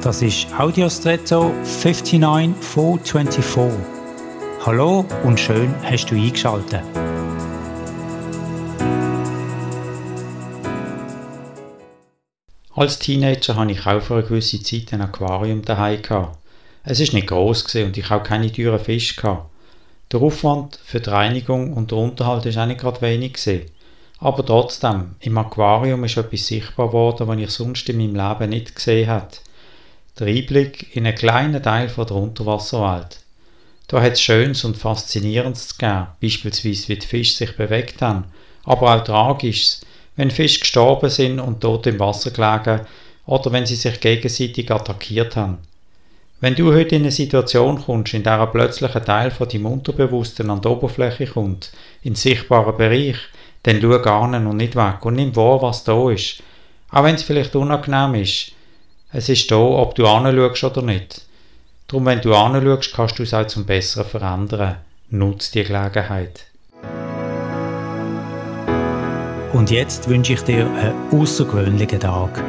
Das ist Audiostretto 59424. Hallo und schön hast du eingeschaltet. Als Teenager hatte ich auch für eine gewisse Zeit ein Aquarium daheim. Es war nicht gross und ich auch keine teuren Fische. Der Aufwand für die Reinigung und der Unterhalt war auch nicht gerade wenig. Aber trotzdem, im Aquarium ist etwas sichtbar geworden, was ich sonst in meinem Leben nicht gesehen habe der Einblick in einen kleinen Teil der Unterwasserwelt. Da hat es Schönes und Faszinierendes gegeben, beispielsweise wie die Fische sich bewegt haben, aber auch Tragisches, wenn Fische gestorben sind und tot im Wasser gelegen oder wenn sie sich gegenseitig attackiert haben. Wenn du heute in eine Situation kommst, in der ein Teil von deinem Unterbewussten an die Oberfläche kommt, in sichtbaren Bereich, dann schau nicht und nicht weg und nimm wahr, was da ist. Auch wenn es vielleicht unangenehm ist, es ist da, ob du anschaust oder nicht. Darum, wenn du anschaust, kannst du es auch zum Besseren verändern. Nutz die Gelegenheit. Und jetzt wünsche ich dir einen außergewöhnlichen Tag.